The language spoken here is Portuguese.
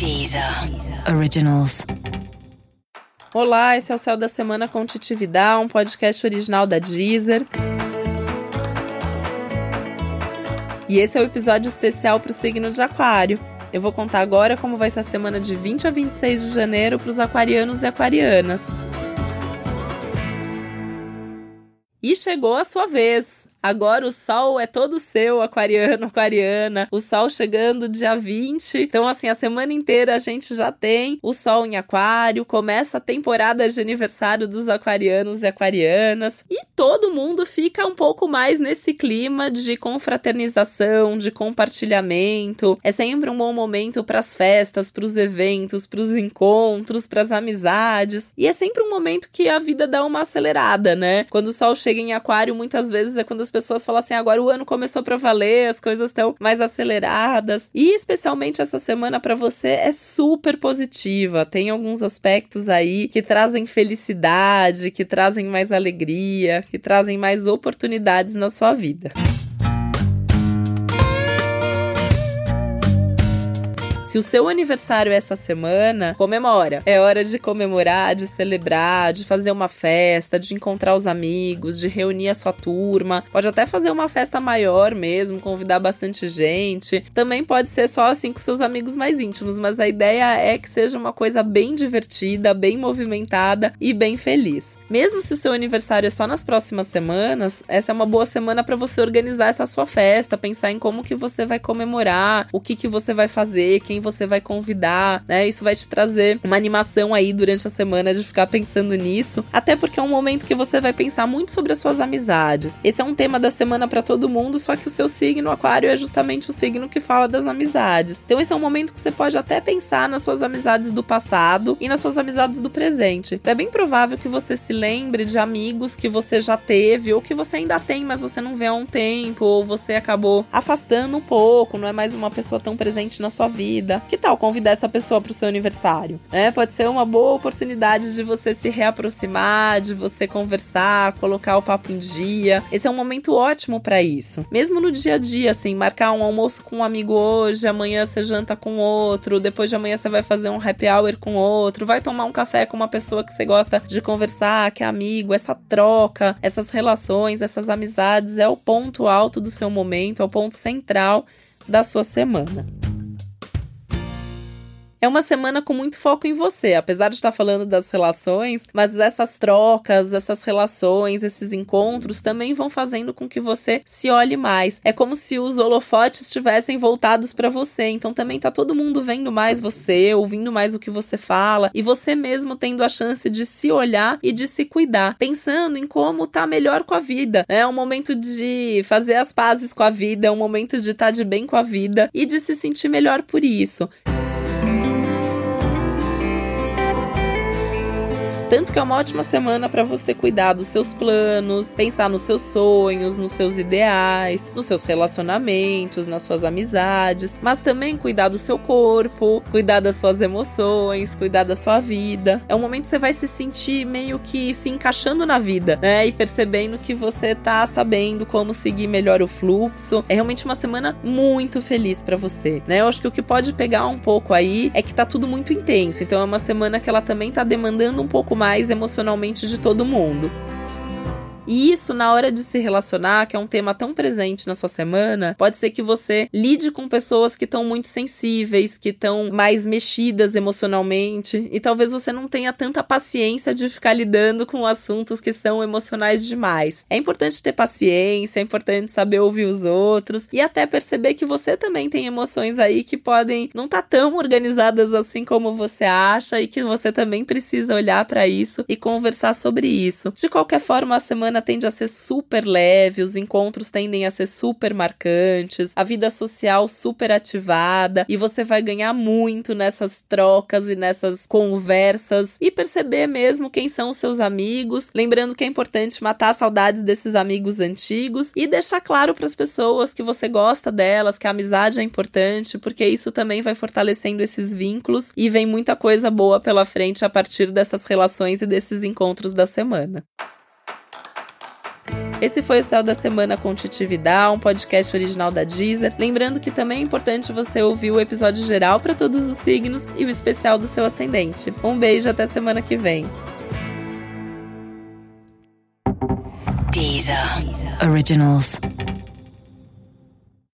Deezer Originals. Olá, esse é o Céu da Semana com Titividade, um podcast original da Deezer. E esse é o episódio especial para o signo de Aquário. Eu vou contar agora como vai ser a semana de 20 a 26 de janeiro para os aquarianos e aquarianas. E chegou a sua vez. Agora o sol é todo seu, aquariano, aquariana. O sol chegando dia 20. Então, assim, a semana inteira a gente já tem o sol em aquário. Começa a temporada de aniversário dos aquarianos e aquarianas. E todo mundo fica um pouco mais nesse clima de confraternização, de compartilhamento. É sempre um bom momento para as festas, para os eventos, para os encontros, para as amizades. E é sempre um momento que a vida dá uma acelerada, né? Quando o sol chega em aquário, muitas vezes é quando as pessoas falam assim: agora o ano começou para valer, as coisas estão mais aceleradas. E especialmente essa semana para você é super positiva. Tem alguns aspectos aí que trazem felicidade, que trazem mais alegria, que trazem mais oportunidades na sua vida. Se o seu aniversário é essa semana, comemora. É hora de comemorar, de celebrar, de fazer uma festa, de encontrar os amigos, de reunir a sua turma. Pode até fazer uma festa maior mesmo, convidar bastante gente. Também pode ser só assim com seus amigos mais íntimos, mas a ideia é que seja uma coisa bem divertida, bem movimentada e bem feliz. Mesmo se o seu aniversário é só nas próximas semanas, essa é uma boa semana para você organizar essa sua festa, pensar em como que você vai comemorar, o que que você vai fazer, quem você vai convidar, né? Isso vai te trazer uma animação aí durante a semana de ficar pensando nisso, até porque é um momento que você vai pensar muito sobre as suas amizades. Esse é um tema da semana para todo mundo, só que o seu signo aquário é justamente o signo que fala das amizades. Então esse é um momento que você pode até pensar nas suas amizades do passado e nas suas amizades do presente. Então, é bem provável que você se lembre de amigos que você já teve ou que você ainda tem, mas você não vê há um tempo, ou você acabou afastando um pouco, não é mais uma pessoa tão presente na sua vida vida. Que tal convidar essa pessoa para o seu aniversário? É, pode ser uma boa oportunidade de você se reaproximar, de você conversar, colocar o papo em dia. Esse é um momento ótimo para isso. Mesmo no dia a dia, assim, marcar um almoço com um amigo hoje, amanhã você janta com outro, depois de amanhã você vai fazer um happy hour com outro, vai tomar um café com uma pessoa que você gosta de conversar, que é amigo, essa troca, essas relações, essas amizades é o ponto alto do seu momento, é o ponto central da sua semana. É uma semana com muito foco em você, apesar de estar falando das relações, mas essas trocas, essas relações, esses encontros também vão fazendo com que você se olhe mais. É como se os holofotes estivessem voltados para você, então também tá todo mundo vendo mais você, ouvindo mais o que você fala e você mesmo tendo a chance de se olhar e de se cuidar, pensando em como tá melhor com a vida. É um momento de fazer as pazes com a vida, é um momento de estar tá de bem com a vida e de se sentir melhor por isso. Tanto que é uma ótima semana para você cuidar dos seus planos, pensar nos seus sonhos, nos seus ideais, nos seus relacionamentos, nas suas amizades, mas também cuidar do seu corpo, cuidar das suas emoções, cuidar da sua vida. É um momento que você vai se sentir meio que se encaixando na vida, né? E percebendo que você tá sabendo como seguir melhor o fluxo. É realmente uma semana muito feliz para você, né? Eu acho que o que pode pegar um pouco aí é que tá tudo muito intenso. Então é uma semana que ela também tá demandando um pouco mais emocionalmente de todo mundo. E isso, na hora de se relacionar, que é um tema tão presente na sua semana, pode ser que você lide com pessoas que estão muito sensíveis, que estão mais mexidas emocionalmente, e talvez você não tenha tanta paciência de ficar lidando com assuntos que são emocionais demais. É importante ter paciência, é importante saber ouvir os outros e até perceber que você também tem emoções aí que podem não estar tá tão organizadas assim como você acha e que você também precisa olhar para isso e conversar sobre isso. De qualquer forma, a semana semana tende a ser super leve, os encontros tendem a ser super marcantes, a vida social super ativada e você vai ganhar muito nessas trocas e nessas conversas e perceber mesmo quem são os seus amigos. Lembrando que é importante matar saudades desses amigos antigos e deixar claro para as pessoas que você gosta delas, que a amizade é importante, porque isso também vai fortalecendo esses vínculos e vem muita coisa boa pela frente a partir dessas relações e desses encontros da semana. Esse foi o Céu da Semana com Titividade, um podcast original da Deezer. Lembrando que também é importante você ouvir o episódio geral para todos os signos e o especial do seu ascendente. Um beijo até semana que vem. Deezer. Originals.